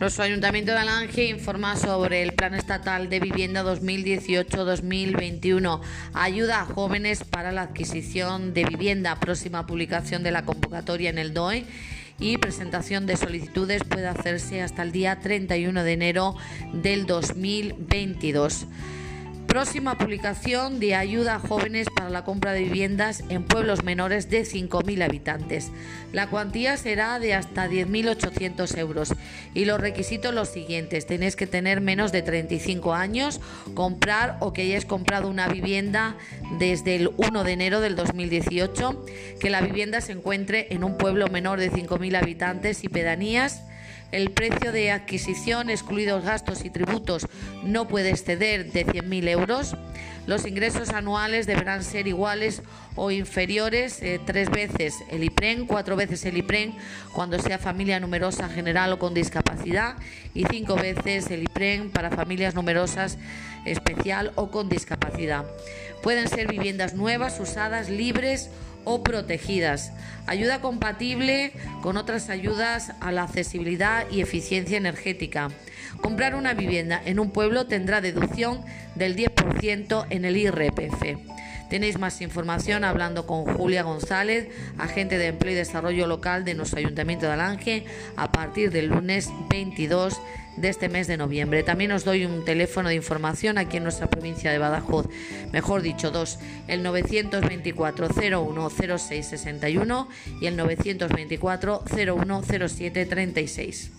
Nuestro Ayuntamiento de Alange informa sobre el Plan Estatal de Vivienda 2018-2021. Ayuda a jóvenes para la adquisición de vivienda. Próxima publicación de la convocatoria en el DOE y presentación de solicitudes puede hacerse hasta el día 31 de enero del 2022. Próxima publicación de ayuda a jóvenes para la compra de viviendas en pueblos menores de 5.000 habitantes. La cuantía será de hasta 10.800 euros y los requisitos los siguientes. Tenéis que tener menos de 35 años, comprar o que hayáis comprado una vivienda desde el 1 de enero del 2018, que la vivienda se encuentre en un pueblo menor de 5.000 habitantes y pedanías el precio de adquisición, excluidos gastos y tributos, no puede exceder de 100.000 euros. Los ingresos anuales deberán ser iguales o inferiores eh, tres veces el IPREN, cuatro veces el IPREN cuando sea familia numerosa general o con discapacidad y cinco veces el IPREN para familias numerosas especial o con discapacidad. Pueden ser viviendas nuevas, usadas, libres o protegidas. Ayuda compatible con otras ayudas a la accesibilidad y eficiencia energética. Comprar una vivienda en un pueblo tendrá deducción del 10% en el IRPF. Tenéis más información hablando con Julia González, agente de empleo y desarrollo local de nuestro Ayuntamiento de Alange, a partir del lunes 22 de este mes de noviembre. También os doy un teléfono de información aquí en nuestra provincia de Badajoz, mejor dicho, dos, el 924 01 y el 924 01 36.